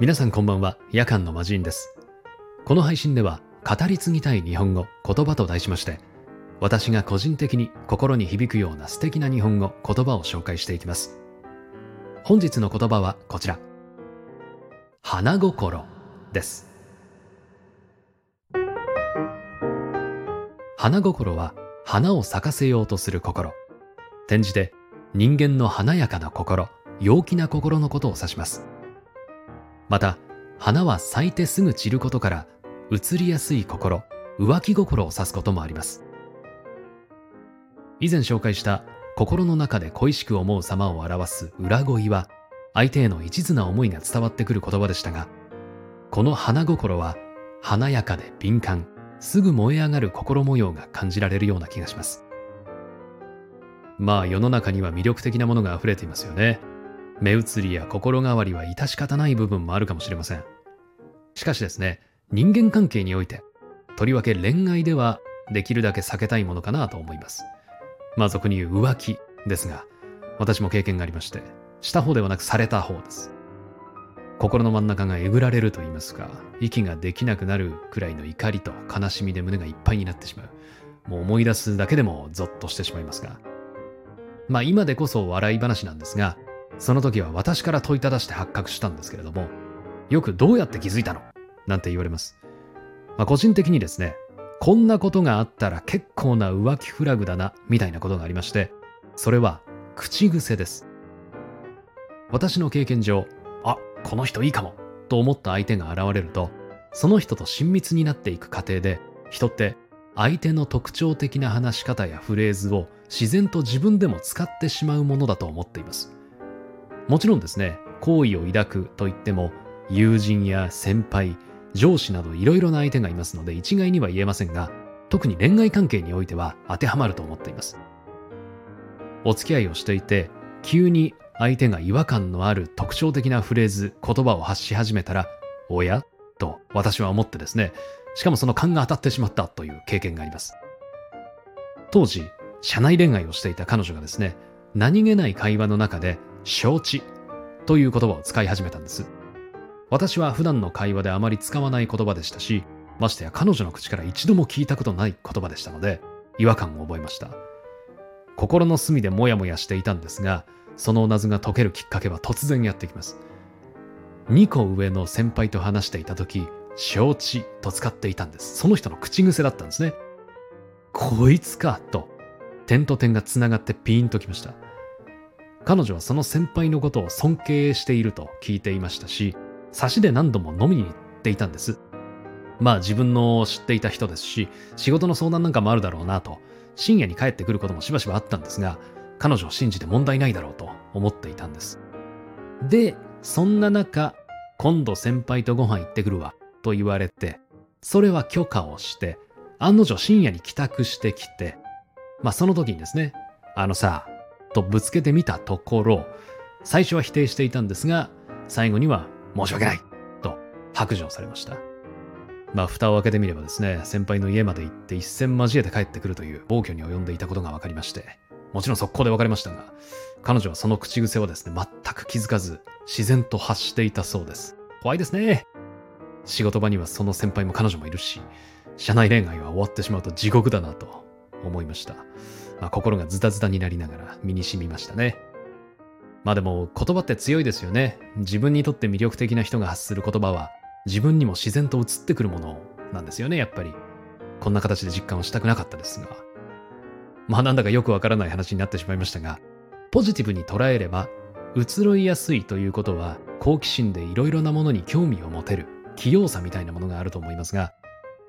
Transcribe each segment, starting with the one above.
皆さんこんばんは。夜間の魔人です。この配信では語り継ぎたい日本語言葉と題しまして私が個人的に心に響くような素敵な日本語言葉を紹介していきます。本日の言葉はこちら。花心です。花心は花を咲かせようとする心。転じて人間の華やかな心陽気な心のことを指します。また花は咲いてすぐ散ることから移りやすい心浮気心を指すこともあります。以前紹介した心の中で恋しく思う様を表す裏恋は相手への一途な思いが伝わってくる言葉でしたがこの花心は華やかで敏感すぐ燃え上がる心模様が感じられるような気がします。まあ世の中には魅力的なものが溢れていますよね。目移りや心変わりは致し方ない部分もあるかもしれません。しかしですね、人間関係において、とりわけ恋愛ではできるだけ避けたいものかなと思います。まあ俗に言う浮気ですが、私も経験がありまして、した方ではなくされた方です。心の真ん中がえぐられると言いますか、息ができなくなるくらいの怒りと悲しみで胸がいっぱいになってしまう。もう思い出すだけでもゾッとしてしまいますが。まあ今でこそ笑い話なんですが、その時は私から問いただして発覚したんですけれども、よくどうやって気づいたの？なんて言われます。まあ、個人的にですね、こんなことがあったら結構な浮気フラグだな、みたいなことがありまして、それは口癖です。私の経験上、あ、この人いいかも、と思った相手が現れると、その人と親密になっていく過程で、人って相手の特徴的な話し方やフレーズを自然と自分でも使ってしまうものだと思っています。もちろんですね、好意を抱くといっても、友人や先輩、上司などいろいろな相手がいますので一概には言えませんが、特に恋愛関係においては当てはまると思っています。お付き合いをしていて、急に相手が違和感のある特徴的なフレーズ、言葉を発し始めたら、おや？と私は思ってですね、しかもその勘が当たってしまったという経験があります。当時、社内恋愛をしていた彼女がですね、何気ない会話の中で承知という言葉を使い始めたんです。私は普段の会話であまり使わない言葉でしたし、ましてや彼女の口から一度も聞いたことない言葉でしたので、違和感を覚えました。心の隅でモヤモヤしていたんですが、その謎が解けるきっかけは突然やってきます。2個上の先輩と話していた時、承知と使っていたんです。その人の口癖だったんですね。こいつかと、点と点が繋がってピーンときました。彼女はその先輩のことを尊敬していると聞いていましたし、差しで何度も飲みに行っていたんです。まあ自分の知っていた人ですし、仕事の相談なんかもあるだろうなと、深夜に帰ってくることもしばしばあったんですが、彼女を信じて問題ないだろうと思っていたんです。で、そんな中、今度先輩とご飯行ってくるわ、と言われて、それは許可をして、案の定深夜に帰宅してきて、まあその時にですね、あのさ、とぶつけてみたところ、最初は否定していたんですが、最後には申し訳ないと白状されました。まあ、蓋を開けてみればですね、先輩の家まで行って一戦交えて帰ってくるという暴挙に及んでいたことが分かりまして、もちろん速攻で別れましたが、彼女はその口癖はですね、全く気づかず、自然と発していたそうです。怖いですね。仕事場にはその先輩も彼女もいるし、社内恋愛は終わってしまうと地獄だなと思いました。まあ、心がズタズタになりながら身に染みましたね。まあでも言葉って強いですよね。自分にとって魅力的な人が発する言葉は自分にも自然と移ってくるものなんですよね、やっぱり。こんな形で実感をしたくなかったですが。まあなんだかよくわからない話になってしまいましたが、ポジティブに捉えれば、移ろいやすいということは好奇心でいろいろなものに興味を持てる器用さみたいなものがあると思いますが、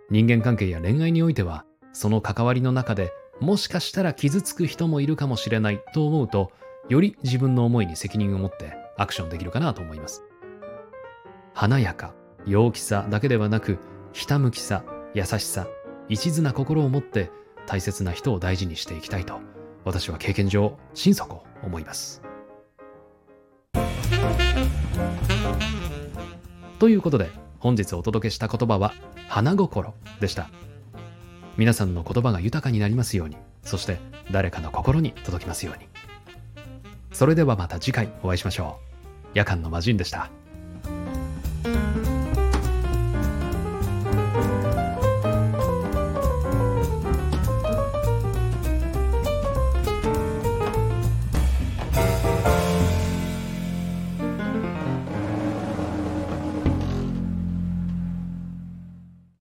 人間関係や恋愛においては、その関わりの中でもしかしたら傷つく人もいるかもしれないと思うと、より自分の思いに責任を持ってアクションできるかなと思います。華やか、陽気さだけではなく、ひたむきさ、優しさ、一途な心を持って大切な人を大事にしていきたいと、私は経験上、心底思います。ということで、本日お届けした言葉は、花心でした。皆さんの言葉が豊かになりますように、そして誰かの心に届きますように。それではまた次回お会いしましょう。夜間の魔人でした。